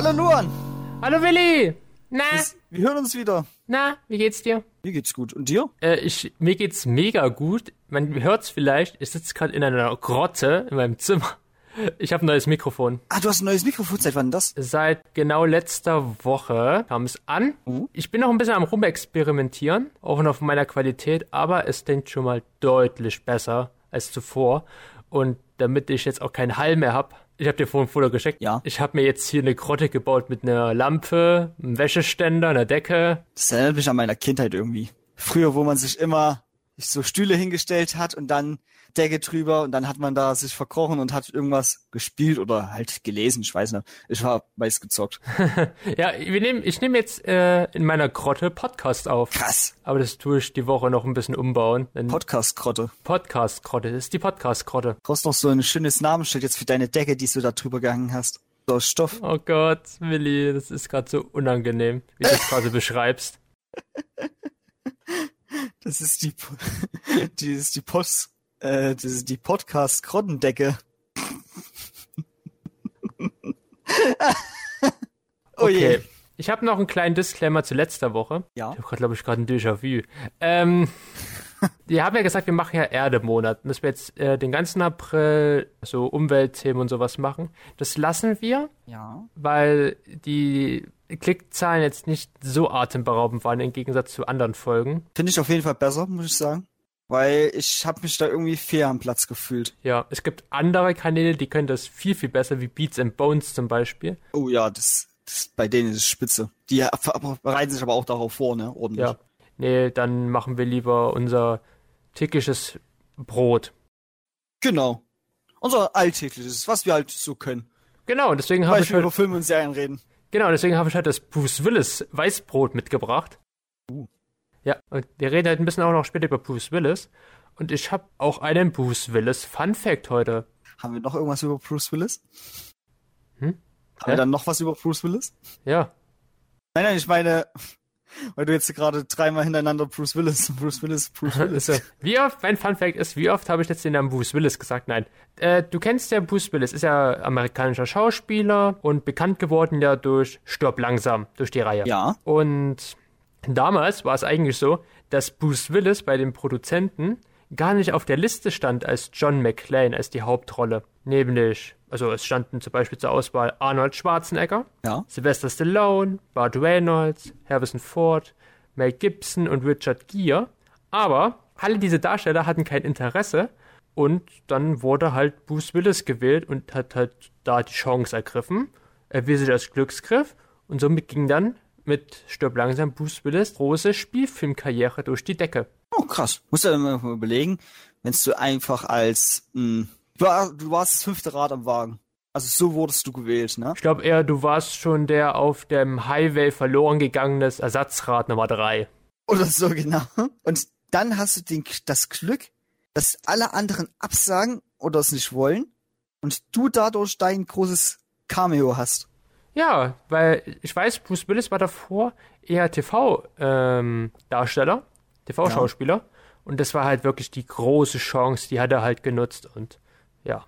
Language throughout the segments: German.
Hallo Luan! Hallo Willi! Na? Wir hören uns wieder. Na, wie geht's dir? Mir geht's gut. Und dir? Äh, ich, mir geht's mega gut. Man hört's vielleicht, ich sitze gerade in einer Grotte in meinem Zimmer. Ich habe ein neues Mikrofon. Ah, du hast ein neues Mikrofon. Seit wann das? Seit genau letzter Woche kam es an. Uh. Ich bin noch ein bisschen am rumexperimentieren, auch noch von meiner Qualität, aber es klingt schon mal deutlich besser als zuvor. Und damit ich jetzt auch keinen Hall mehr hab, ich habe dir vorhin ein Foto geschickt. Ja. Ich habe mir jetzt hier eine Grotte gebaut mit einer Lampe, einem Wäscheständer, einer Decke. Das erinnert mich an meiner Kindheit irgendwie. Früher, wo man sich immer so Stühle hingestellt hat und dann Decke drüber und dann hat man da sich verkrochen und hat irgendwas gespielt oder halt gelesen, ich weiß nicht. Ich war weiß gezockt. Ja, wir nehmen, ich nehme jetzt äh, in meiner Grotte Podcast auf. Krass. Aber das tue ich die Woche noch ein bisschen umbauen. Podcast-Grotte. Podcast-Grotte, das ist die Podcast-Grotte. Brauchst noch so ein schönes Namensschild jetzt für deine Decke, die du da drüber gehangen hast. So Stoff. Oh Gott, Willi, das ist gerade so unangenehm, wie du es gerade beschreibst. Das ist die, die ist die Post, äh, das ist die Podcast-Grottendecke. oh je. Okay. Ich habe noch einen kleinen Disclaimer zu letzter Woche. Ja. Ich habe gerade, glaube ich, gerade ein Déjà-vu. Ähm, wir haben ja gesagt, wir machen ja Erdemonat. Dass wir jetzt äh, den ganzen April so Umweltthemen und sowas machen. Das lassen wir, Ja. weil die Klickzahlen jetzt nicht so atemberaubend waren im Gegensatz zu anderen Folgen. Finde ich auf jeden Fall besser, muss ich sagen. Weil ich habe mich da irgendwie fair am Platz gefühlt. Ja, es gibt andere Kanäle, die können das viel, viel besser, wie Beats and Bones zum Beispiel. Oh ja, das, das bei denen ist es spitze. Die bereiten sich aber auch darauf vor, ne? Ordentlich. Ja. Nee, dann machen wir lieber unser tägliches Brot. Genau. Unser alltägliches, was wir halt so können. Genau, und deswegen habe ich heute, über Filme und Serien reden. genau, deswegen habe ich heute das Bruce Willis Weißbrot mitgebracht. Uh. Ja, und wir reden halt ein bisschen auch noch später über Bruce Willis. Und ich habe auch einen Bruce Willis Fun Fact heute. Haben wir noch irgendwas über Bruce Willis? Hm? Haben Hä? wir dann noch was über Bruce Willis? Ja, Nein, nein, ich meine, weil du jetzt gerade dreimal hintereinander Bruce Willis, Bruce Willis, Bruce Willis. Also, wie oft, mein Fun Fact ist, wie oft habe ich jetzt den Namen Bruce Willis gesagt? Nein. Äh, du kennst ja Bruce Willis, ist ja amerikanischer Schauspieler und bekannt geworden ja durch Stirb langsam, durch die Reihe. Ja. Und damals war es eigentlich so, dass Bruce Willis bei den Produzenten gar nicht auf der Liste stand als John McClane, als die Hauptrolle. Nämlich, also es standen zum Beispiel zur Auswahl Arnold Schwarzenegger, Ja. Sylvester Stallone, Burt Reynolds, Harrison Ford, Mel Gibson und Richard Gere. Aber alle diese Darsteller hatten kein Interesse und dann wurde halt Bruce Willis gewählt und hat halt da die Chance ergriffen, erwies sich als Glücksgriff und somit ging dann mit Stirb langsam Bruce Willis große Spielfilmkarriere durch die Decke. Oh, krass. Musst du mal überlegen, wenn du einfach als, mh, du, war, du warst das fünfte Rad am Wagen. Also so wurdest du gewählt, ne? Ich glaube eher, du warst schon der auf dem Highway verloren gegangenes Ersatzrad Nummer 3. Oder so, genau. Und dann hast du den, das Glück, dass alle anderen absagen oder es nicht wollen und du dadurch dein großes Cameo hast. Ja, weil ich weiß, Bruce Willis war davor eher TV-Darsteller, TV-Schauspieler. Und das war halt wirklich die große Chance, die hat er halt genutzt. Und ja,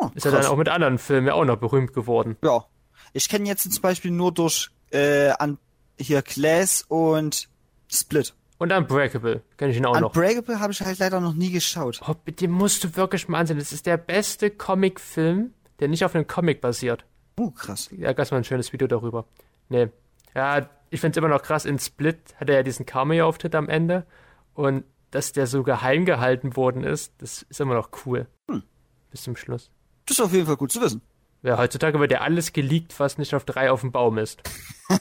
Oh, ist er dann auch mit anderen Filmen ja auch noch berühmt geworden. Ja. Ich kenne jetzt zum Beispiel nur durch äh, an hier Glass und Split. Und Unbreakable kenne ich ihn auch noch. Unbreakable habe ich halt leider noch nie geschaut. Oh, den musst du wirklich mal ansehen. Das ist der beste Comic-Film, der nicht auf einem Comic basiert. Oh, krass. Da gab es mal ein schönes Video darüber. Nee. Ja, ich finde es immer noch krass. In Split hat er ja diesen Cameo-Auftritt am Ende. Und dass der so geheim gehalten worden ist, das ist immer noch cool. Hm. Bis zum Schluss. Das ist auf jeden Fall gut zu wissen. Ja, heutzutage wird ja alles geleakt, was nicht auf drei auf dem Baum ist.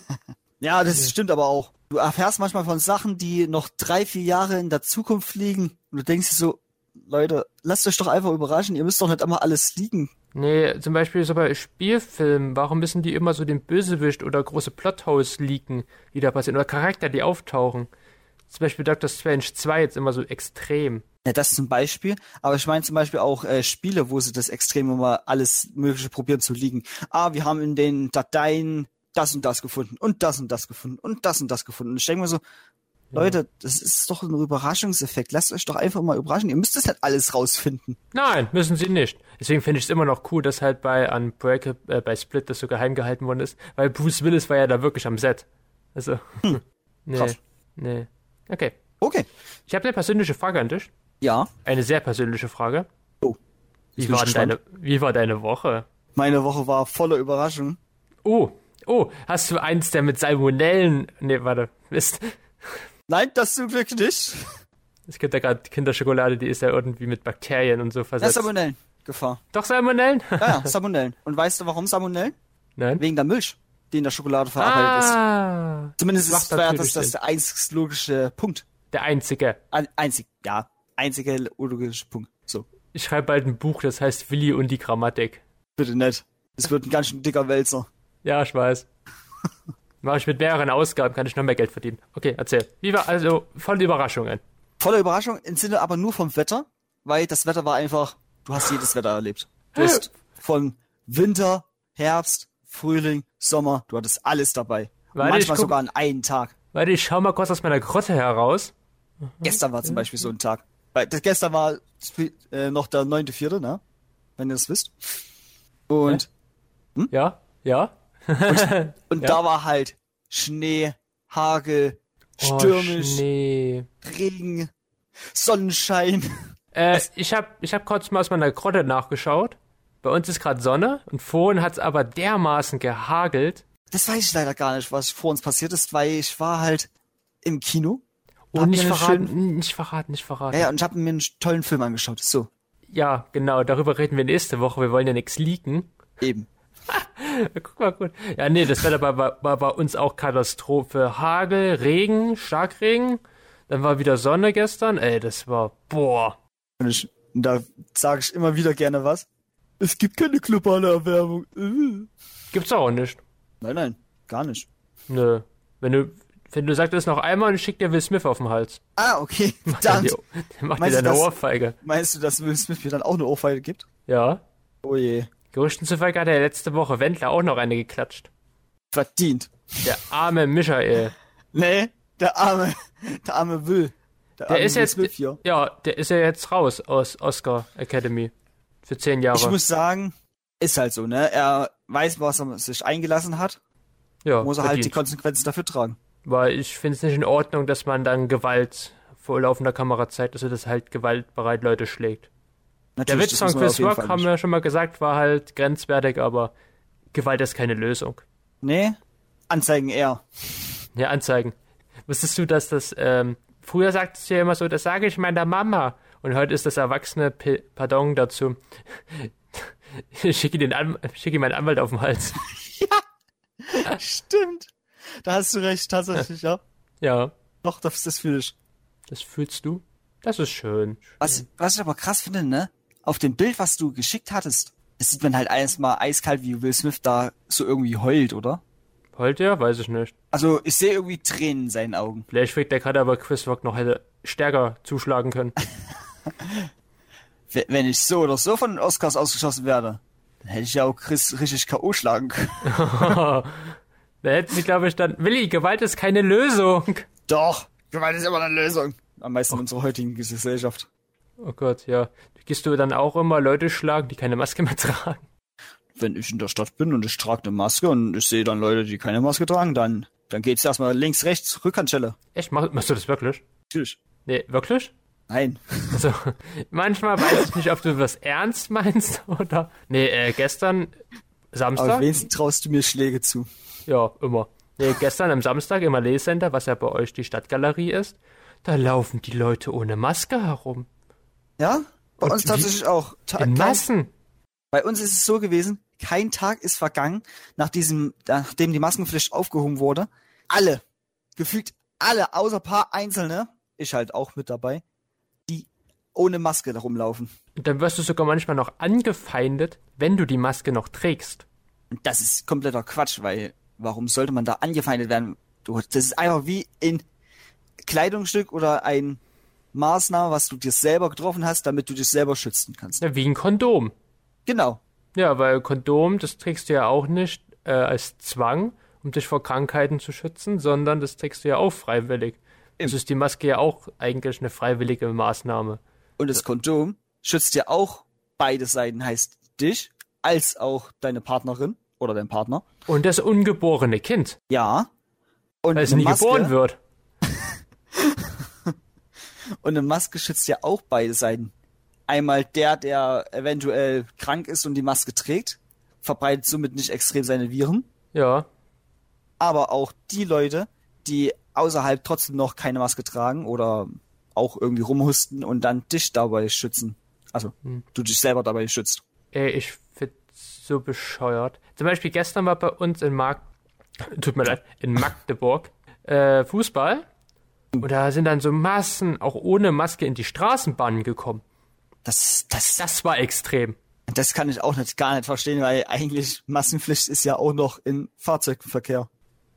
Ja, das stimmt aber auch. Du erfährst manchmal von Sachen, die noch drei, vier Jahre in der Zukunft liegen. Und du denkst dir so, Leute, lasst euch doch einfach überraschen. Ihr müsst doch nicht immer alles liegen. Nee, zum Beispiel so bei Spielfilmen, warum müssen die immer so den Bösewicht oder große Plotholes leaken, die da passieren, oder Charakter, die auftauchen? Zum Beispiel Doctor Strange 2 jetzt immer so extrem. Ja, das zum Beispiel. Aber ich meine zum Beispiel auch äh, Spiele, wo sie das extrem immer alles Mögliche probieren zu liegen. Ah, wir haben in den Dateien das und das gefunden und das und das gefunden und das und das gefunden. Und ich denke mir so, Leute, das ist doch ein Überraschungseffekt. Lasst euch doch einfach mal überraschen. Ihr müsst das nicht alles rausfinden. Nein, müssen sie nicht. Deswegen finde ich es immer noch cool, dass halt bei Unbreakable, äh, bei Split das so geheim gehalten worden ist, weil Bruce Willis war ja da wirklich am Set. Also, nee, krass. nee. Okay. Okay. Ich habe eine persönliche Frage an dich. Ja. Eine sehr persönliche Frage. Oh. Wie war, deine, wie war deine Woche? Meine Woche war voller Überraschung. Oh, oh, hast du eins der mit Salmonellen? Nee, warte, Mist. Nein, das zum Glück nicht. Es gibt ja gerade Kinderschokolade, die ist ja irgendwie mit Bakterien und so Das ist versetzt. Salmonellen. Gefahr. Doch Salmonellen? Ja, ja, Salmonellen. Und weißt du, warum Salmonellen? Nein. Wegen der Milch, die in der Schokolade verarbeitet ist. Ah, Zumindest macht ist das, das, das der einzig logische Punkt. der einzige. Ein- Einzig, ja. Einziger logische Punkt. So. Ich schreibe bald ein Buch, das heißt Willi und die Grammatik. Bitte nicht. Es wird ein ganz schön dicker Wälzer. Ja, ich weiß. Mache ich mit mehreren Ausgaben, kann ich noch mehr Geld verdienen. Okay, erzähl. Wie war also voll Überraschungen? Voller Überraschung im Sinne aber nur vom Wetter, weil das Wetter war einfach, du hast jedes Wetter erlebt. Du hast von Winter, Herbst, Frühling, Sommer, du hattest alles dabei. Warte, manchmal sogar an einen Tag. Warte, ich schau mal kurz aus meiner Grotte heraus. Gestern war zum Beispiel so ein Tag. Weil das gestern war äh, noch der 9.4., ne? Wenn ihr das wisst. Und, Ja, ja. Und Ja. da war halt Schnee, Hagel, Oh, stürmisch, Schnee. Regen, Sonnenschein. Äh, ich hab, ich hab kurz mal aus meiner Grotte nachgeschaut. Bei uns ist gerade Sonne und vorhin hat's aber dermaßen gehagelt. Das weiß ich leider gar nicht, was vor uns passiert ist, weil ich war halt im Kino. Und Hab nicht verraten, schön- nicht verraten, nicht verraten. Ja, ja, und ich habe mir einen tollen Film angeschaut. So, Ja, genau, darüber reden wir nächste Woche. Wir wollen ja nichts leaken. eben. Guck mal gut. Ja, nee, das Wetter war, war, war bei uns auch Katastrophe. Hagel, Regen, Starkregen. Dann war wieder Sonne gestern. Ey, das war, boah. Und, ich, da sage ich immer wieder gerne was. Es gibt keine globale Erwärmung. Gibt's auch nicht. Nein, nein, gar nicht. Nö. Wenn du, wenn du sagst das noch einmal und ich schick dir Will Smith auf den Hals. Ah, okay. Dann dann macht dir das- Ohrfeige. Meinst du, dass Will Smith mir dann auch eine Ohrfeige gibt? Ja. Oh je. Gerüchten zufolge hat er letzte Woche Wendler auch noch eine geklatscht. Verdient. Der arme Michael. Nee, der arme, der arme Will. Der, Der arme ist Will jetzt, hier. ja, der ist ja jetzt raus aus Oscar Academy. Für zehn Jahre. Ich muss sagen, ist halt so, ne? Er weiß, was er sich eingelassen hat, ja, muss er halt die verdient. Konsequenzen dafür tragen. Weil ich finde es nicht in Ordnung, dass man dann Gewalt vor laufender Kamera zeigt, also dass halt gewaltbereit Leute schlägt. Der Witz von Chris Rock, haben wir schon mal gesagt, war halt grenzwertig, aber Gewalt ist keine Lösung. Nee, Anzeigen eher. Ja, Anzeigen. Wusstest du, dass das, ähm, früher sagtest du ja immer so, das sage ich meiner Mama. Und heute ist das erwachsene P Pardon dazu. Ich schicke den An schicke meinen Anwalt auf den Hals. Stimmt. Da hast du recht, tatsächlich, ja. Ja, Doch, das, das fühle ich. das fühlst du? Das ist schön. Was, was ich aber krass finde, ne? Auf dem Bild, was du geschickt hattest, das sieht man halt erstmal eiskalt, wie Will Smith da so irgendwie heult, oder? Heult er? Weiß ich nicht. Also, ich sehe irgendwie Tränen in seinen Augen. Vielleicht kriegt der gerade aber Chris Rock noch hätte stärker zuschlagen können. Wenn ich so oder so von den Oscars ausgeschossen werde, dann hätte ich ja auch Chris richtig K.O. schlagen können. Da hätten sie, glaube ich, dann. Willi, Gewalt ist keine Lösung. Doch, Gewalt ist immer eine Lösung. Am meisten in unserer heutigen Gesellschaft. Oh Gott, ja. Gehst du dann auch immer Leute schlagen, die keine Maske mehr tragen? Wenn ich in der Stadt bin und ich trage eine Maske und ich sehe dann Leute, die keine Maske tragen, dann, dann geht's erstmal links, rechts, Rückhandschelle. Echt? Mach, machst du das wirklich? Natürlich. Nee, wirklich? Nein. Also, manchmal weiß ich nicht, ob du was ernst meinst oder. Nee, äh, gestern, Aber Samstag? wenigstens traust du mir Schläge zu. Ja, immer. Nee, gestern am Samstag im Allee Center, was ja bei euch die Stadtgalerie ist, da laufen die Leute ohne Maske herum. Ja? Bei uns tatsächlich auch. Ta In Massen. Bei uns ist es so gewesen, kein Tag ist vergangen, nach diesem, nachdem die Maskenpflicht aufgehoben wurde. Alle, gefühlt alle, außer paar Einzelne, ich halt auch mit dabei, die ohne Maske da rumlaufen. Und dann wirst du sogar manchmal noch angefeindet, wenn du die Maske noch trägst. Und das ist kompletter Quatsch, weil warum sollte man da angefeindet werden? Du, das ist einfach wie ein Kleidungsstück oder ein Maßnahme, was du dir selber getroffen hast, damit du dich selber schützen kannst. Ja, wie ein Kondom. Genau. Ja, weil Kondom, das trägst du ja auch nicht äh, als Zwang, um dich vor Krankheiten zu schützen, sondern das trägst du ja auch freiwillig. Es ist die Maske ja auch eigentlich eine freiwillige Maßnahme. Und das Kondom schützt ja auch beide Seiten, heißt dich als auch deine Partnerin oder dein Partner. Und das ungeborene Kind, Ja. Und weil es nie geboren wird. Und eine Maske schützt ja auch beide Seiten. Einmal der, der eventuell krank ist und die Maske trägt, verbreitet somit nicht extrem seine Viren. Ja. Aber auch die Leute, die außerhalb trotzdem noch keine Maske tragen oder auch irgendwie rumhusten und dann dich dabei schützen. Also, du dich selber dabei schützt. Ey, ich find's so bescheuert. Zum Beispiel gestern war bei uns in Mark tut mir leid, in Magdeburg äh, Fußball. Und da sind dann so Massen, auch ohne Maske, in die Straßenbahnen gekommen. Das, das, Das war extrem. das kann ich auch nicht, gar nicht verstehen, weil eigentlich Massenpflicht ist ja auch noch im Fahrzeugverkehr.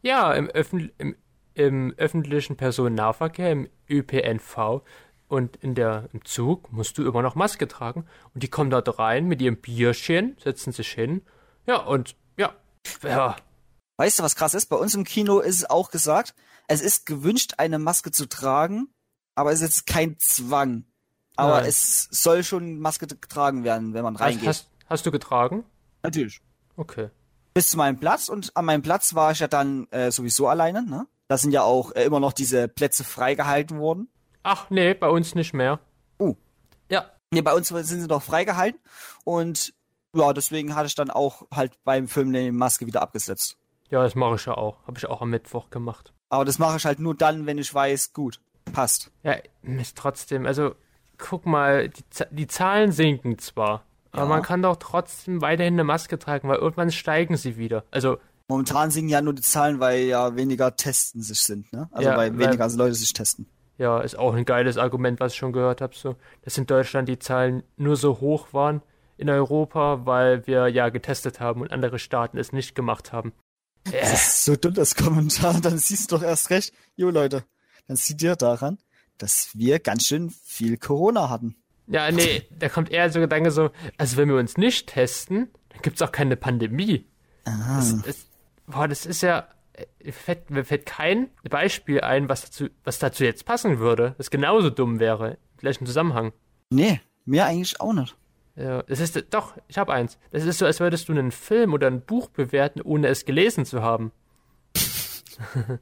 Ja, im, Öffn im, im öffentlichen Personennahverkehr, im ÖPNV und in der, im Zug musst du immer noch Maske tragen. Und die kommen dort rein mit ihrem Bierchen, setzen sich hin. Ja, und ja, ja, Weißt du, was krass ist? Bei uns im Kino ist es auch gesagt, es ist gewünscht, eine Maske zu tragen, aber es ist jetzt kein Zwang. Aber Nein. es soll schon Maske getragen werden, wenn man reingeht. hast, hast du getragen? Natürlich. Okay. Bis zu meinem Platz und an meinem Platz war ich ja dann äh, sowieso alleine. Ne? Da sind ja auch äh, immer noch diese Plätze freigehalten worden. Ach nee, bei uns nicht mehr. Uh. Ja, Nee, bei uns sind sie noch freigehalten und ja, deswegen hatte ich dann auch halt beim Film die Maske wieder abgesetzt. ja, das mache ich ja auch. Habe ich auch am Mittwoch gemacht. Aber das mache ich halt nur dann, wenn ich weiß, gut, passt. Ja, ist trotzdem, also guck mal, die, die Zahlen sinken zwar, aber Ja. man kann doch trotzdem weiterhin eine Maske tragen, weil irgendwann steigen sie wieder. Also, Momentan sinken ja nur die Zahlen, weil ja weniger testen sich sind, ne? Also Ja, weil weil- weniger Leute sich testen. ja, ist auch ein geiles Argument, was ich schon gehört habe, so, dass in Deutschland die Zahlen nur so hoch waren in Europa, weil wir ja getestet haben und andere Staaten es nicht gemacht haben. Das ist so dumm, das Kommentar. Dann siehst du doch erst recht, jo Leute, dann sieht ihr daran, dass wir ganz schön viel Corona hatten. ja, nee, da kommt eher so Gedanke so, also wenn wir uns nicht testen, dann gibt's auch keine Pandemie. Ah. Das, das, boah, das ist ja, äh, fällt, mir fällt kein Beispiel ein, was dazu, was dazu jetzt passen würde, das genauso dumm wäre, im gleichen Zusammenhang. Nee, mir eigentlich auch nicht. Ja, das ist, doch, ich habe eins. Das ist so, als würdest du einen Film oder ein Buch bewerten, ohne es gelesen zu haben.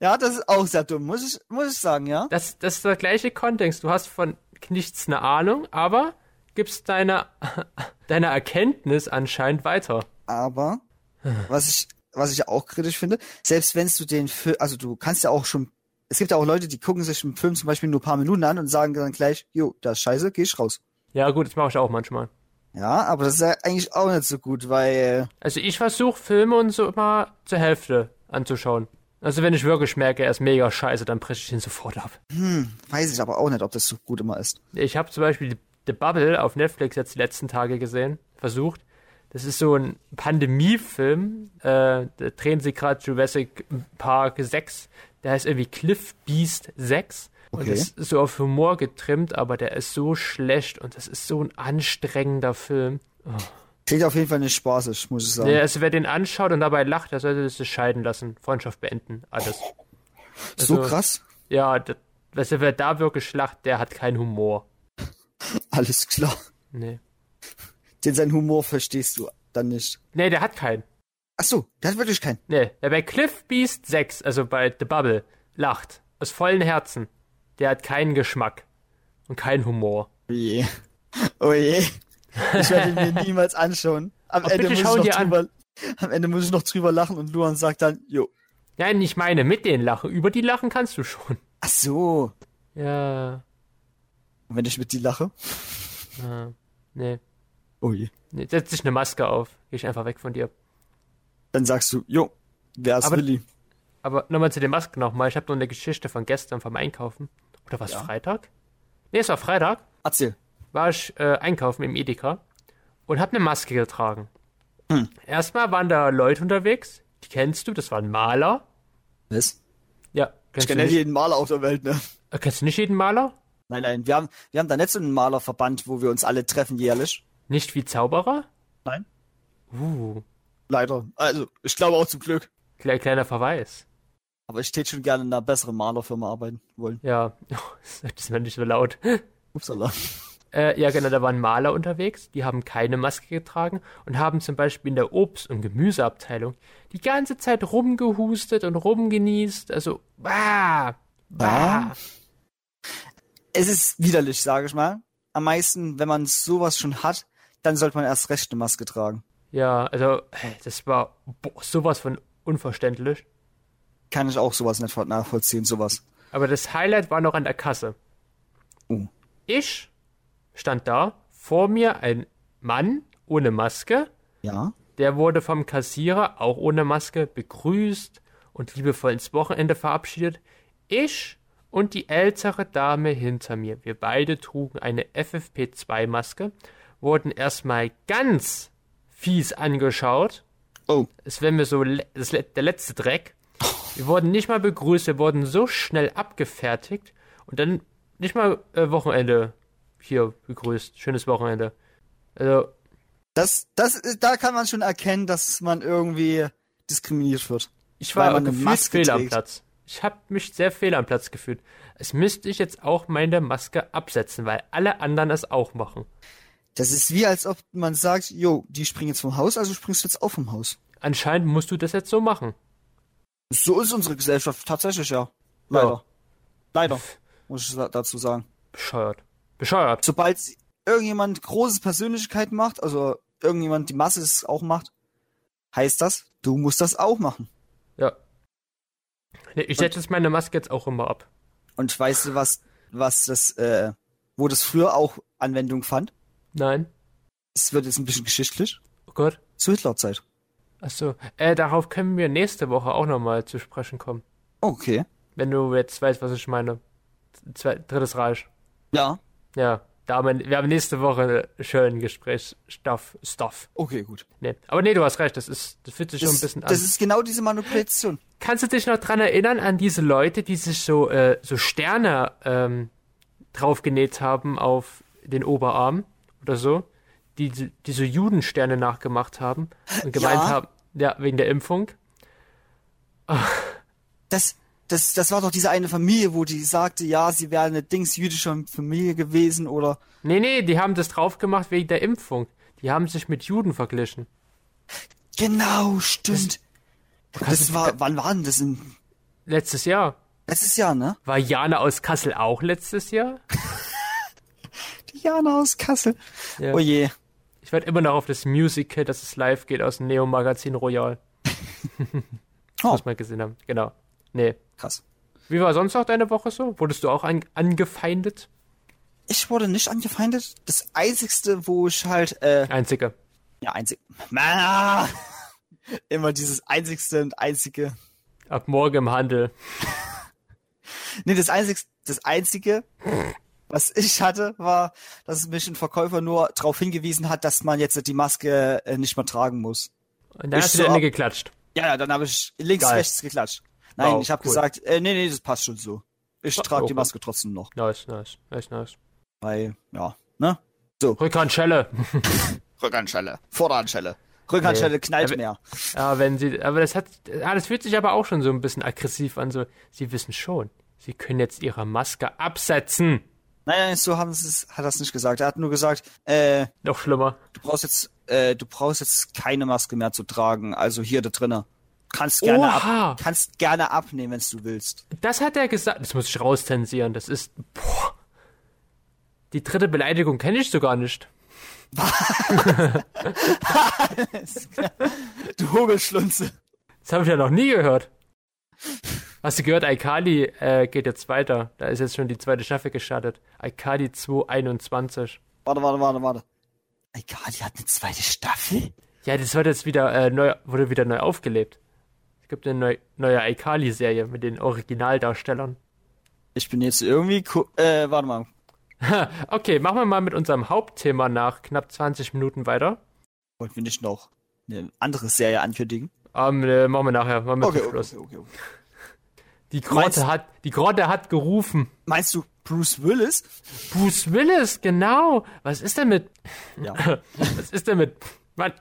Ja, das ist auch sehr dumm, muss ich, muss ich sagen, ja. Das, das ist der gleiche Kontext. Du hast von nichts eine Ahnung, aber gibst deine, deine Erkenntnis anscheinend weiter. Aber was ich, was ich auch kritisch finde, selbst wenn du den Film, also du kannst ja auch schon, es gibt ja auch Leute, die gucken sich einen Film zum Beispiel nur ein paar Minuten an und sagen dann gleich, jo, das ist scheiße, geh ich raus. Ja, gut, das mache ich auch manchmal. Ja, aber das ist ja eigentlich auch nicht so gut, weil Also ich versuche Filme und so immer zur Hälfte anzuschauen. Also wenn ich wirklich merke, er ist mega scheiße, dann breche ich ihn sofort ab. weiß ich aber auch nicht, ob das so gut immer ist. Ich habe zum Beispiel The Bubble auf Netflix jetzt die letzten Tage gesehen, versucht. Das ist so ein Pandemiefilm. Äh, da drehen sie gerade Jurassic Park 6. Der heißt irgendwie Cliff Beast 6. Und Okay. das ist so auf Humor getrimmt, aber der ist so schlecht und das ist so ein anstrengender Film. Klingt auf jeden Fall nicht spaßig, muss ich sagen. Der, also wer den anschaut und dabei lacht, der sollte sich scheiden lassen, Freundschaft beenden, alles. so also- krass. Ja, das, du, wer da wirklich lacht, der hat keinen Humor. Alles klar. Nee. Den seinen Humor verstehst du dann nicht. Nee, der hat keinen. Ach so, der hat wirklich keinen. Nee, wer bei Cliff Beast 6, also bei The Bubble, lacht, aus vollen Herzen, der hat keinen Geschmack und keinen Humor. Oh je. Oh je. Ich werde ihn mir niemals anschauen. Am Ende, muss ich noch dir an. drüber, am Ende muss ich noch drüber lachen und Luan sagt dann, jo. Nein, ich meine mit den Lachen. Über die Lachen kannst du schon. Ach so. Ja, Und wenn ich mit die lache? ja nee. Oh je. nee. Setz dich eine Maske auf. Geh ich einfach weg von dir. Dann sagst du, jo, wer ist Aber- Willi? Aber nochmal zu den Masken nochmal. Ich habe noch eine Geschichte von gestern vom Einkaufen. Oder was Ja. Freitag? Nee, es war Freitag. Erzähl. war ich äh, einkaufen im Edeka und habe eine Maske getragen. Hm. Erstmal waren da Leute unterwegs, die kennst du, das waren Maler. Was? Ja, Ich kennst du, kenne jeden Maler auf der Welt, ne? äh, kennst du nicht jeden Maler? Nein, nein, wir haben, wir haben da nicht so einen Malerverband, wo wir uns alle treffen jährlich. Nicht wie Zauberer? Nein. Uh, Leider. Also, ich glaube auch zum Glück. kle kleiner Verweis. Aber ich täte schon gerne in einer besseren Malerfirma arbeiten wollen. Ja, das war nicht so laut. Upsala. Äh, ja, genau, da waren Maler unterwegs, die haben keine Maske getragen und haben zum Beispiel in der Obst- und Gemüseabteilung die ganze Zeit rumgehustet und rumgenießt. Also, bah, bah. Es ist widerlich, sage ich mal. Am meisten, wenn man sowas schon hat, dann sollte man erst recht eine Maske tragen. Ja, also, das war boah, sowas von unverständlich. Kann ich auch sowas nicht nachvollziehen, sowas. Aber das Highlight war noch an der Kasse. Oh. Ich stand da, vor mir ein Mann ohne Maske, Ja? der wurde vom Kassierer, auch ohne Maske, begrüßt und liebevoll ins Wochenende verabschiedet. Ich und die ältere Dame hinter mir, wir beide trugen eine FFP2-Maske, wurden erstmal ganz fies angeschaut. Oh. Es wäre mir so das, der letzte Dreck. Wir wurden nicht mal begrüßt, wir wurden so schnell abgefertigt und dann nicht mal äh, Wochenende hier begrüßt. Schönes Wochenende. Also, Das, das, da kann man schon erkennen, dass man irgendwie diskriminiert wird. ich war eine gefühlt fehl am. Platz. Ich habe mich sehr fehl am Platz gefühlt. Es müsste ich jetzt auch meine Maske absetzen, weil alle anderen es auch machen. Das ist wie, als ob man sagt, jo, die springen jetzt vom Haus, also springst du jetzt auch vom Haus. Anscheinend musst du das jetzt so machen. So ist unsere Gesellschaft tatsächlich, ja. Leider. Ja. Leider, muss ich dazu sagen. Bescheuert. Bescheuert. Sobald irgendjemand große Persönlichkeit macht, also irgendjemand die Masse es auch macht, heißt das, du musst das auch machen. Ja. Ich setze jetzt meine Maske jetzt auch immer ab. Und weißt du, was, was das, äh, wo das früher auch Anwendung fand? Nein. Es wird jetzt ein bisschen geschichtlich. Oh Gott. Zur Hitlerzeit. Achso. Äh, darauf können wir nächste Woche auch nochmal zu sprechen kommen. Okay. Wenn du jetzt weißt, was ich meine. Zwei, drittes Reich. Ja. Ja. Da haben wir, wir haben nächste Woche schönen Gesprächsstoff. Stuff. Okay, gut. Nee. Aber nee, du hast recht, das ist, das fühlt sich schon ein bisschen an. das ist genau diese Manipulation. Kannst du dich noch dran erinnern an diese Leute, die sich so, äh, so Sterne ähm, draufgenäht haben auf den Oberarm oder so? Die, die so Judensterne nachgemacht haben und gemeint Ja. haben, ja, wegen der Impfung. Das, das, das war doch diese eine Familie, wo die sagte, ja, sie wäre eine Dings jüdische Familie gewesen oder. Nee, nee, die haben das drauf gemacht wegen der Impfung. Die haben sich mit Juden verglichen. Genau, stimmt. kannst Das du- war, wann war denn das? In, Letztes Jahr. letztes Jahr, ne? War Jana aus Kassel auch letztes Jahr? Diana aus Kassel. Ja. Oh je. Ich warte immer noch auf das Musical, dass es live geht aus dem Neo-Magazin Royal. Oh. Muss man gesehen haben. Genau. Nee. Krass. Wie war sonst noch deine Woche so? Wurdest du auch an angefeindet? Ich wurde nicht angefeindet. Das einzigste, wo ich halt, äh, Einzige. ja, einzig. Ah, immer dieses einzigste und einzige. Ab morgen im Handel. Nee, das einzigste, das einzige, was ich hatte, war, dass mich ein Verkäufer nur darauf hingewiesen hat, dass man jetzt die Maske äh, nicht mehr tragen muss. Und dann Ich hast du so Ende geklatscht. Ja, ja, dann habe ich links, Geil. rechts geklatscht. Nein, Wow, ich habe cool. gesagt, äh, nee, nee, das passt schon so. Ich Oh, trage die okay. Maske trotzdem noch. Nice, nice, nice, nice. Weil, ja, ne? Rückhandschelle. Rückhandschelle, Vorderhandschelle. Rückhandschelle Nee. knallt Aber- mehr. ja, wenn sie, aber das hat, ah, das fühlt sich aber auch schon so ein bisschen aggressiv an, so, sie wissen schon, sie können jetzt ihre Maske absetzen. Nein, nein, so haben sie es, hat er es nicht gesagt. Er hat nur gesagt, äh, Noch schlimmer. du brauchst jetzt, äh, du brauchst jetzt keine Maske mehr zu tragen. Also hier da drinnen. Kannst gerne Oha. ab, kannst gerne abnehmen, wenn du willst. Das hat er gesagt. Das muss ich rauszensieren. Das ist, boah. Die dritte Beleidigung kenne ich so gar nicht. Du Hogelschlunze. Das habe ich ja noch nie gehört. Hast du gehört, Aikali äh, geht jetzt weiter. Da ist jetzt schon die zweite Staffel gestartet. Aikali 221. Warte, warte, warte, warte. Die hat eine zweite Staffel? Ja, das wird jetzt wieder äh, neu, wurde wieder neu aufgelebt. Es gibt eine neu, neue Aikali-Serie mit den Originaldarstellern. Ich bin jetzt irgendwie, äh, warte mal. Okay, machen wir mal mit unserem Hauptthema nach knapp 20 Minuten weiter. Wollten wir nicht noch eine andere Serie ankündigen? Ähm, äh, machen wir nachher. Machen wir Okay, zum okay, Schluss. okay, okay, okay. Die Grotte Meinst- hat, die Grotte hat gerufen. Meinst du Bruce Willis? Bruce Willis, genau. Was ist denn mit, Ja. was ist denn mit, Mann,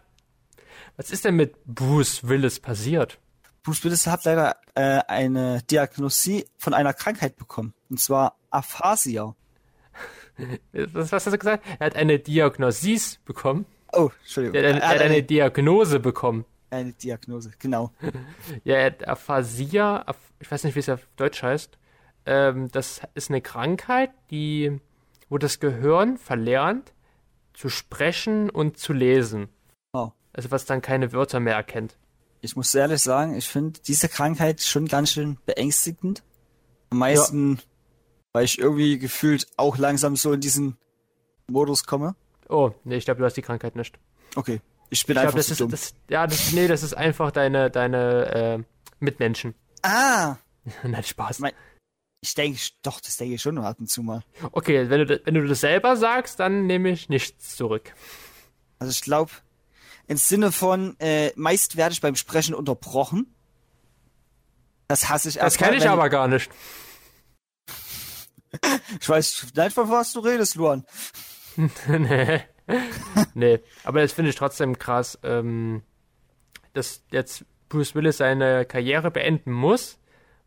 was ist denn mit Bruce Willis passiert? Bruce Willis hat leider äh, eine Diagnosie von einer Krankheit bekommen. Und zwar Aphasia. Was, hast du gesagt? Er hat eine Diagnosis bekommen. Oh, Entschuldigung. Er hat eine, er hat eine Diagnose bekommen. eine Diagnose, genau. Ja, er hat Aphasia, Aph- ich weiß nicht, wie es auf Deutsch heißt. Ähm, das ist eine Krankheit, die, wo das Gehirn verlernt, zu sprechen und zu lesen. Oh. Also was dann keine Wörter mehr erkennt. Ich muss ehrlich sagen, ich finde diese Krankheit schon ganz schön beängstigend. Am meisten, weil ich irgendwie gefühlt auch langsam so in diesen Modus komme. Oh, nee, ich glaube, du hast die Krankheit nicht. Okay, ich bin Ich einfach glaube, das so ist, dumm. das, ja, das, nee, das ist einfach deine, deine äh, Mitmenschen. Ah, Nein, Spaß. Mein- ich denke, doch, das denke ich schon ab und zu mal. Okay, wenn du, wenn du das selber sagst, dann nehme ich nichts zurück. Also ich glaube, im Sinne von, äh, meist werde ich beim Sprechen unterbrochen. Das hasse ich Das kenne ich aber gar nicht. Ich weiß nicht, von was du redest, Luan. nee. nee, aber das finde ich trotzdem krass, ähm, dass jetzt Bruce Willis seine Karriere beenden muss,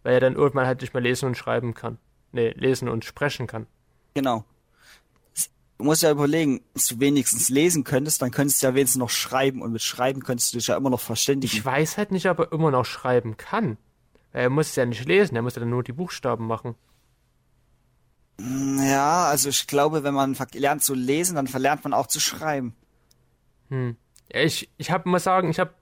weil er dann irgendwann halt nicht mehr lesen und schreiben kann. Nee, lesen und sprechen kann. Genau. Du musst ja überlegen, wenn du wenigstens lesen könntest, dann könntest du ja wenigstens noch schreiben und mit Schreiben könntest du dich ja immer noch verständigen. Ich weiß halt nicht, ob er immer noch schreiben kann. Weil er muss es ja nicht lesen, er muss ja dann nur die Buchstaben machen. Ja, also ich glaube, wenn man lernt zu lesen, dann verlernt man auch zu schreiben. Ja, Ich, ich habe muss sagen, ich habe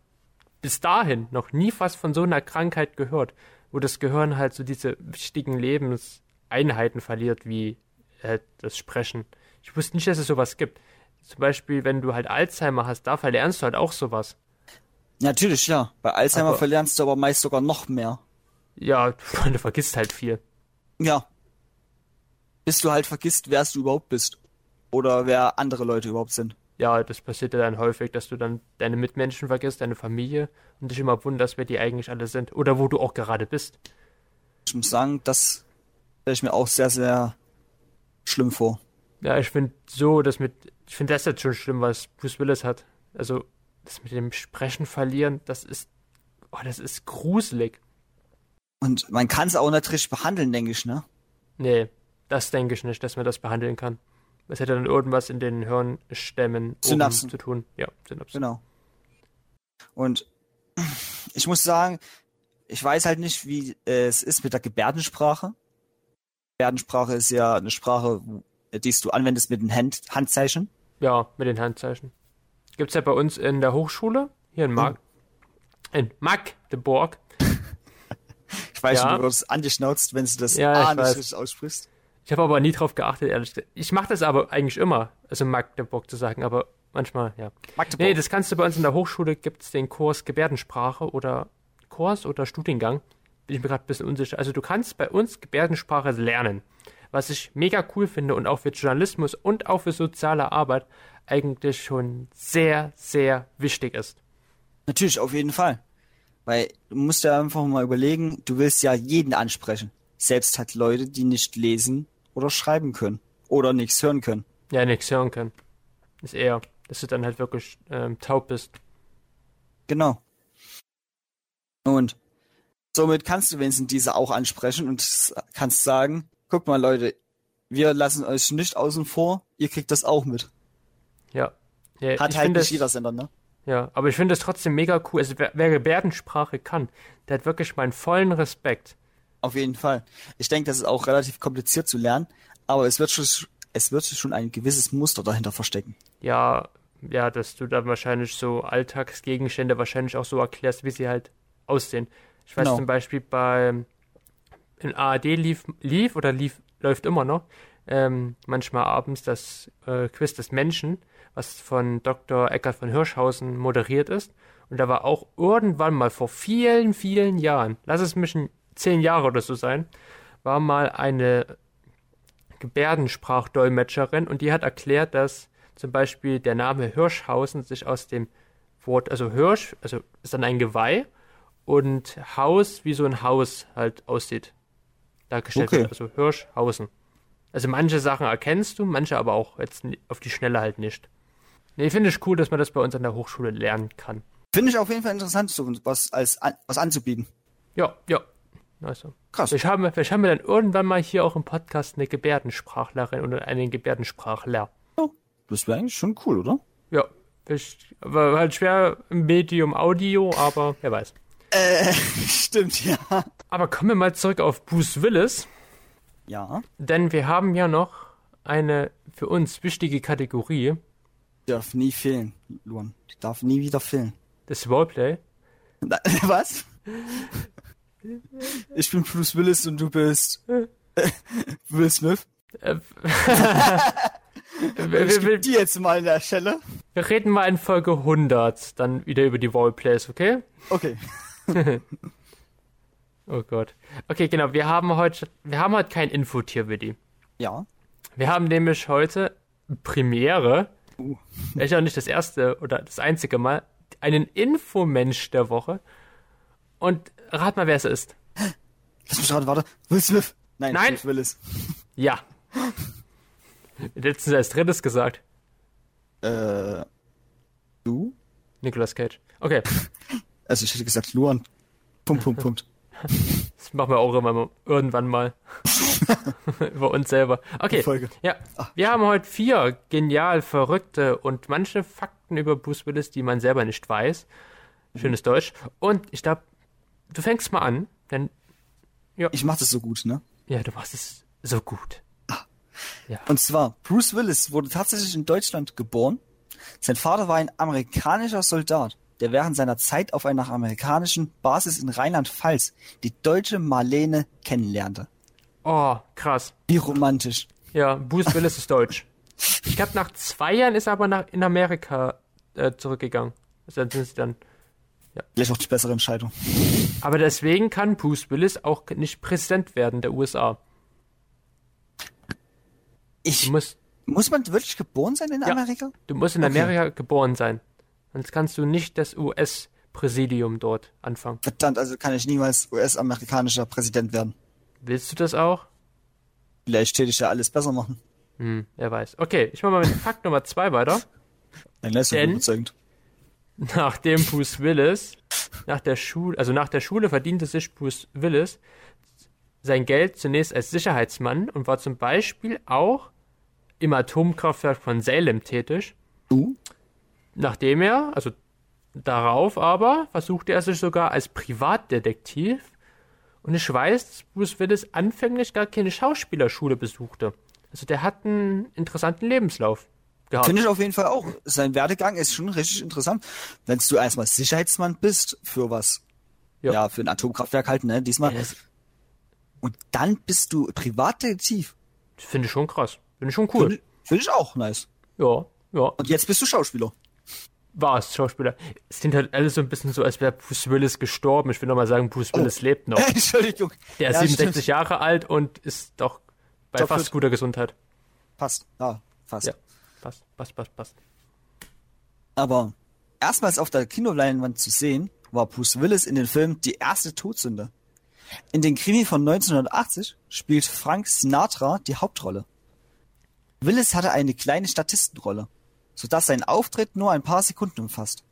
bis dahin noch nie was von so einer Krankheit gehört, wo das Gehirn halt so diese wichtigen Lebenseinheiten verliert, wie äh, das Sprechen. Ich wusste nicht, dass es sowas gibt. Zum Beispiel, wenn du halt Alzheimer hast, da verlernst du halt auch sowas. Natürlich, ja. Bei Alzheimer Aber- verlernst du aber meist sogar noch mehr. Ja, du vergisst halt viel. Ja. Bis du halt vergisst, wer du überhaupt bist. Oder wer andere Leute überhaupt sind. Ja, das passiert ja dann häufig, dass du dann deine Mitmenschen vergisst, deine Familie und dich immer wunderst, wer die eigentlich alle sind. Oder wo du auch gerade bist. Ich muss sagen, das stelle ich mir auch sehr, sehr schlimm vor. Ja, ich finde so, das mit, ich finde das jetzt schon schlimm, was Bruce Willis hat. Also, das mit dem Sprechen verlieren, das ist, oh, das ist gruselig. Und man kann es auch nicht richtig behandeln, denke ich, ne? Nee, das denke ich nicht, dass man das behandeln kann. Das hätte dann irgendwas in den Hirnstämmen Synapsen. zu tun. Ja, Synapsen. Genau. Und ich muss sagen, ich weiß halt nicht, wie äh, es ist mit der Gebärdensprache. Gebärdensprache ist ja eine Sprache, die du anwendest mit den Hand Handzeichen. Ja, mit den Handzeichen. Gibt's ja bei uns in der Hochschule, hier in Mag in Magdeburg. Ich weiß Ja. schon, du wirst angeschnauzt, wenn du das Ja, A ich nicht aussprichst. Ich habe aber nie drauf geachtet, ehrlich gesagt. Ich mache das aber eigentlich immer, also Magdeburg zu sagen, aber manchmal, ja. Magdeburg. Nee, das kannst du bei uns in der Hochschule, gibt's den Kurs Gebärdensprache oder Kurs oder Studiengang. Bin ich mir gerade ein bisschen unsicher. Also du kannst bei uns Gebärdensprache lernen. Was ich mega cool finde und auch für Journalismus und auch für soziale Arbeit eigentlich schon sehr, sehr wichtig ist. Natürlich, auf jeden Fall. Weil du musst ja einfach mal überlegen, du willst ja jeden ansprechen. Selbst halt Leute, die nicht lesen oder schreiben können. Oder nichts hören können. Ja, nichts hören können. Ist eher, dass du dann halt wirklich ähm, taub bist. Genau. Und somit kannst du wenigstens diese auch ansprechen und kannst sagen, guck mal Leute, wir lassen euch nicht außen vor, ihr kriegt das auch mit. Ja. ja Hat halt nicht jeder Sender, ne? Ja, aber ich finde es trotzdem mega cool. Also wer, wer Gebärdensprache kann, der hat wirklich meinen vollen Respekt. Auf jeden Fall. Ich denke, das ist auch relativ kompliziert zu lernen, aber es wird schon, es wird schon ein gewisses Muster dahinter verstecken. Ja, ja, dass du dann wahrscheinlich so Alltagsgegenstände wahrscheinlich auch so erklärst, wie sie halt aussehen. Ich weiß Genau. zum Beispiel bei in ARD lief, lief oder lief, läuft immer noch, ähm, manchmal abends das äh, Quiz des Menschen, was von Dr. Eckhard von Hirschhausen moderiert ist. Und da war auch irgendwann mal vor vielen, vielen Jahren, lass es mich ein zehn Jahre oder so sein, war mal eine Gebärdensprachdolmetscherin und die hat erklärt, dass zum Beispiel der Name Hirschhausen sich aus dem Wort, also Hirsch, also ist dann ein Geweih und Haus wie so ein Haus halt aussieht. Dargestellt Okay. wird, also Hirschhausen. Also manche Sachen erkennst du, manche aber auch jetzt auf die Schnelle halt nicht. Nee, finde ich cool, dass man das bei uns an der Hochschule lernen kann. Finde ich auf jeden Fall interessant, so was als was anzubieten. Ja, ja. Also. Krass. Vielleicht haben, wir, vielleicht haben wir dann irgendwann mal hier auch im Podcast eine Gebärdensprachlerin oder einen Gebärdensprachler. Das wäre eigentlich schon cool, oder? Ja, war halt schwer im Medium Audio, aber wer weiß. Äh, stimmt, ja. Aber kommen wir mal zurück auf Bruce Willis, Ja. denn wir haben ja noch eine für uns wichtige Kategorie, Die darf nie fehlen, Luan. Die darf nie wieder fehlen. das Roleplay. Was? Ich bin Bruce Willis und du bist äh, Will Smith. Äh, Ich wir, die jetzt mal in der Stelle. wir reden mal in Folge 100 dann wieder über die Roleplays, okay? Okay. Oh Gott. Okay, genau, wir haben heute, wir haben heute kein Infotier, Willi. Ja. Wir haben nämlich heute Premiere, Uh. ist ja nicht das erste oder das einzige Mal, einen Infomensch der Woche. Und rat mal, wer es ist. Lass mich raten, warte. Will Smith. Nein, Nein. Bruce Willis. Ja. Letztens als drittes gesagt. Äh, du? Nicolas Cage. Okay, Also ich hätte gesagt Luan. Punkt, Punkt, Punkt. das machen wir auch immer, irgendwann mal. Über uns selber. Okay, Folge. ja. Wir haben heute vier genial verrückte und manche Fakten über Bruce Willis, die man selber nicht weiß. Schönes Deutsch. Und ich glaube, du fängst mal an, denn, Ich mach das so gut, ne? ja, du machst es so gut. Und zwar, Bruce Willis wurde tatsächlich in Deutschland geboren. Sein Vater war ein amerikanischer Soldat, der während seiner Zeit auf einer amerikanischen Basis in Rheinland-Pfalz die deutsche Marlene kennenlernte. Oh, krass. Wie romantisch. Ja, Bruce Willis ist deutsch. Ich glaube, nach zwei Jahren ist er aber nach, in Amerika äh, zurückgegangen. Also dann sind sie dann. Vielleicht auch die bessere Entscheidung. Aber deswegen kann Bruce Willis auch nicht Präsident werden der USA. Ich, Du musst, muss man wirklich geboren sein in Ja. Amerika? du musst in Okay. Amerika geboren sein. Sonst kannst du nicht das US-Präsidium dort anfangen. Verdammt, also kann ich niemals US-amerikanischer Präsident werden. Willst du das auch? Vielleicht täte ich ja alles besser machen. Hm, wer weiß. Okay, ich mache mal mit Fakt Nummer zwei weiter. Dein Leistung Denn- überzeugend. Nachdem Bruce Willis nach der Schule, also nach der Schule verdiente sich Bruce Willis sein Geld zunächst als Sicherheitsmann und war zum Beispiel auch im Atomkraftwerk von Salem tätig. Du? Nachdem er, also darauf aber, versuchte er sich sogar als Privatdetektiv. Und ich weiß, dass Bruce Willis anfänglich gar keine Schauspielerschule besuchte. Also der hat einen interessanten Lebenslauf gehabt. Finde ich auf jeden Fall auch. Sein Werdegang ist schon richtig interessant. Wenn du erstmal Sicherheitsmann bist für was, Ja. ja, für ein Atomkraftwerk halt, ne, diesmal. Ja, Und dann bist du Privatdetektiv. finde ich schon krass. Finde ich schon cool. Finde ich, find ich auch nice. Ja, ja. Und jetzt bist du Schauspieler. war es, Schauspieler. Es klingt halt alles so ein bisschen so, als wäre Bruce Willis gestorben. Ich will noch mal sagen, Bruce Willis lebt noch. Entschuldigung. Der ist Ja, 67 Jahre alt und ist doch bei Topfit. fast guter Gesundheit. stimmt. Passt. Ja, fast. Ja, passt, passt, passt, passt. Aber erstmals auf der Kinoleinwand zu sehen, war Bruce Willis in den Film Die erste Todsünde. In den Krimi von 1980 spielt Frank Sinatra die Hauptrolle. Willis hatte eine kleine Statistenrolle, sodass sein Auftritt nur ein paar Sekunden umfasst.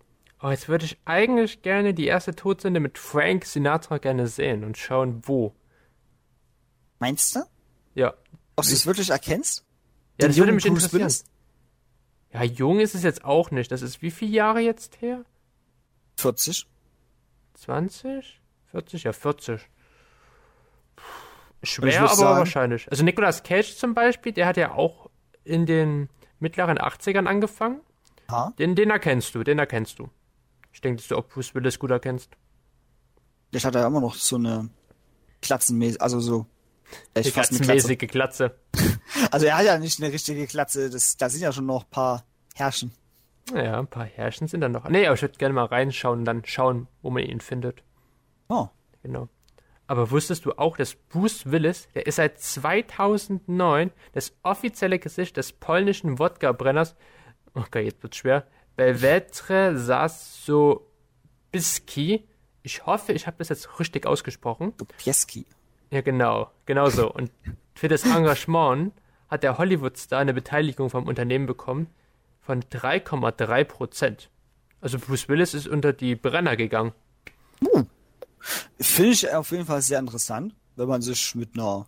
Oh, jetzt würde ich eigentlich gerne die erste Todsünde mit Frank Sinatra gerne sehen und schauen, wo. Meinst du? Ja. Ob du es wirklich erkennst? Ja, Den das würde mich Bruce interessieren. Willis? Ja, jung ist es jetzt auch nicht. Das ist wie viele Jahre jetzt her? 40? 20? 40? Ja, 40. Puh, Schwer, aber sagen- wahrscheinlich. Also Nicolas Cage zum Beispiel, der hat ja auch in den mittleren 80ern angefangen. Ha? Den, den erkennst du, den erkennst du. Ich denke, dass du auch Bruce Willis gut erkennst. Ich hatte ja immer noch so eine Klatzenmäßig, also so. Echt fast eine Klatze. Glatze. Also er hat ja nicht eine richtige Klatze, das, da sind ja schon noch ein paar Herrschen. Ja, ein paar Herrschen sind dann noch. Nee, aber ich würde gerne mal reinschauen und dann schauen, wo man ihn findet. Oh. Genau. Aber wusstest du auch, dass Bruce Willis, der ist seit 2009 das offizielle Gesicht des polnischen Wodka-Brenners, okay, jetzt wird's schwer, Belvetre Zasobieski. Ich hoffe, ich habe das jetzt richtig ausgesprochen. Pieski. Ja, genau, genau so. Und für das Engagement hat der Hollywood-Star eine Beteiligung vom Unternehmen bekommen von 3,3 Prozent. Also Bruce Willis ist unter die Brenner gegangen. Finde ich auf jeden Fall sehr interessant, wenn man sich mit einer,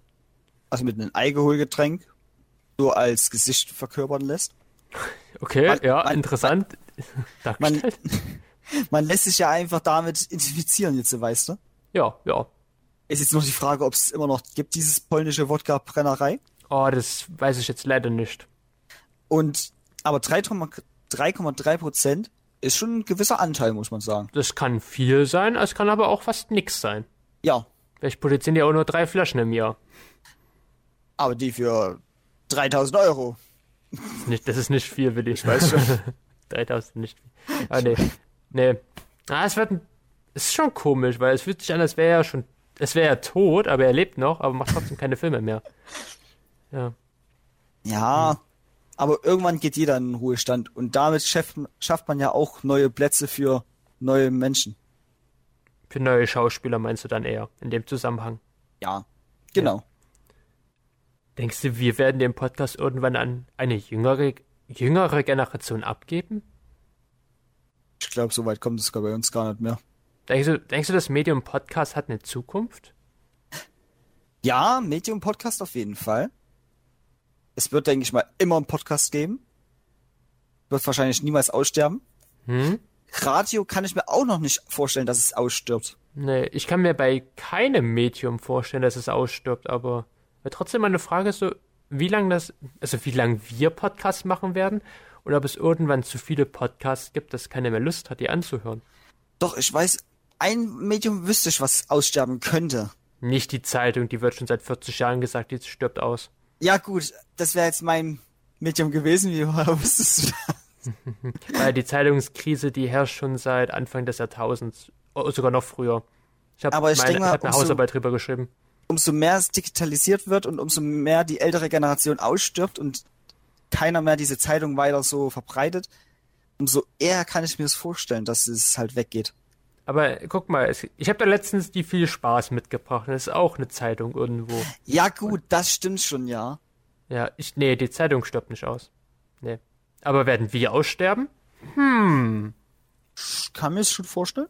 also mit einem Alkoholgetränk so als Gesicht verkörpern lässt. Okay, Man- ja, man- interessant. Man, man lässt sich ja einfach damit identifizieren, jetzt weißt du. Ja, ja. Ist jetzt noch die Frage, ob es immer noch gibt, dieses polnische Wodka-Brennerei. Oh, das weiß ich jetzt leider nicht. Und, aber 3,3 3,3 Prozent ist schon ein gewisser Anteil, muss man sagen. Das kann viel sein, es kann aber auch fast nix sein. Ja, Vielleicht produzieren die auch nur drei Flaschen im Jahr. aber die für 3000 Euro. Das ist nicht, das ist nicht viel, Willi. Ich weiß schon. 3000 nicht viel. Ah, nee. Nee. Ah, es wird es ist schon komisch, weil es fühlt sich an, als wäre er schon, es wäre er tot, aber er lebt noch, aber macht trotzdem keine Filme mehr. Ja. Ja, aber irgendwann geht jeder in den Ruhestand und damit schafft, man ja auch neue Plätze für neue Menschen. Für neue Schauspieler meinst du dann eher, in dem Zusammenhang. Ja, genau. Denkst du, wir werden den Podcast irgendwann an eine jüngere, jüngere Generation abgeben? Ich glaube, so weit kommt es bei uns gar nicht mehr. Denkst du, denkst du, das Medium Podcast hat eine Zukunft? Ja, Medium Podcast auf jeden Fall. Es wird, denke ich mal, immer einen Podcast geben. Wird wahrscheinlich niemals aussterben. Hm? Radio kann ich mir auch noch nicht vorstellen, dass es ausstirbt. Nee, ich kann mir bei keinem Medium vorstellen, dass es ausstirbt, aber trotzdem meine Frage ist so, wie lange das, also wie lange wir Podcasts machen werden und ob es irgendwann zu viele Podcasts gibt, dass keiner mehr Lust hat, die anzuhören. Doch, ich weiß, ein Medium wüsste ich, was aussterben könnte. Nicht die Zeitung, die wird schon seit 40 Jahren gesagt, die stirbt aus. Ja gut, das wäre jetzt mein Medium gewesen. Wie wusstest du das? Weil die Zeitungskrise, die herrscht schon seit Anfang des Jahrtausends, oh, sogar noch früher. Ich habe hab eine Hausarbeit drüber geschrieben. Umso mehr es digitalisiert wird und umso mehr die ältere Generation ausstirbt und keiner mehr diese Zeitung weiter so verbreitet, umso eher kann ich mir das vorstellen, dass es halt weggeht. Aber guck mal, ich habe da letztens die viel Spaß mitgebracht. Das ist auch eine Zeitung irgendwo. Ja gut, das stimmt schon, ja. Ja, ich, nee, die Zeitung stirbt nicht aus. Nee. Aber werden wir aussterben? Ich kann mir das schon vorstellen.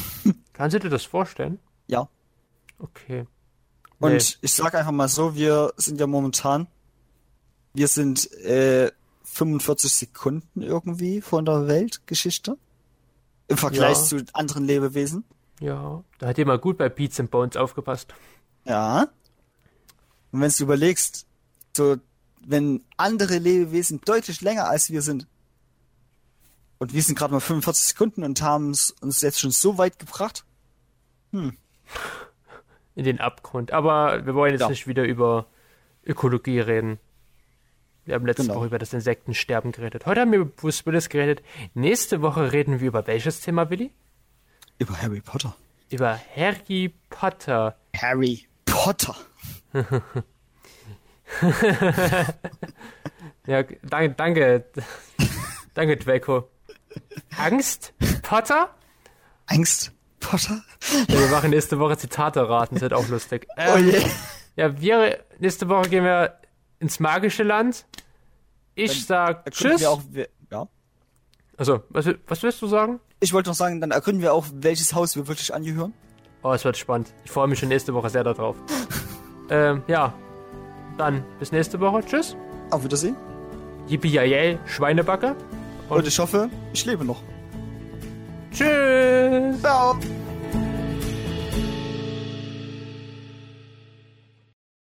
Kannst du dir das vorstellen? Ja. Okay. Und Nee. ich sag einfach mal so, wir sind ja momentan, wir sind äh, 45 Sekunden irgendwie von der Weltgeschichte. Im Vergleich Ja. zu anderen Lebewesen. Ja, da hat jemand gut bei Beats and Bones aufgepasst. Ja. Und wenn du überlegst, so, wenn andere Lebewesen deutlich länger als wir sind, und wir sind gerade mal 45 Sekunden und haben es uns jetzt schon so weit gebracht, In den Abgrund. Aber wir wollen jetzt Ja. nicht wieder über Ökologie reden. Wir haben letzte Genau. Woche über das Insektensterben geredet. Heute haben wir über Bruce Willis geredet. Nächste Woche reden wir über welches Thema, Willi? über Harry Potter. Über Harry Potter. Harry Potter. Ja, danke, danke. danke, Dweko. Angst? Potter? Angst Potter? Ja, wir machen nächste Woche Zitate raten, das wird auch lustig. Oh Ähm, je. Ja, wir, nächste Woche gehen wir ins magische Land. Ich sag Da können Tschüss. wir auch, ja. Also, was, was willst du sagen? Ich wollte noch sagen, dann ergründen wir auch, welches Haus wir wirklich angehören. Oh, es wird spannend. Ich freue mich schon nächste Woche sehr darauf. ähm, ja. Dann bis nächste Woche. Tschüss. Auf Wiedersehen. Yippie Schweinebacke. Und ich hoffe, ich lebe noch. Tschüss. Ciao.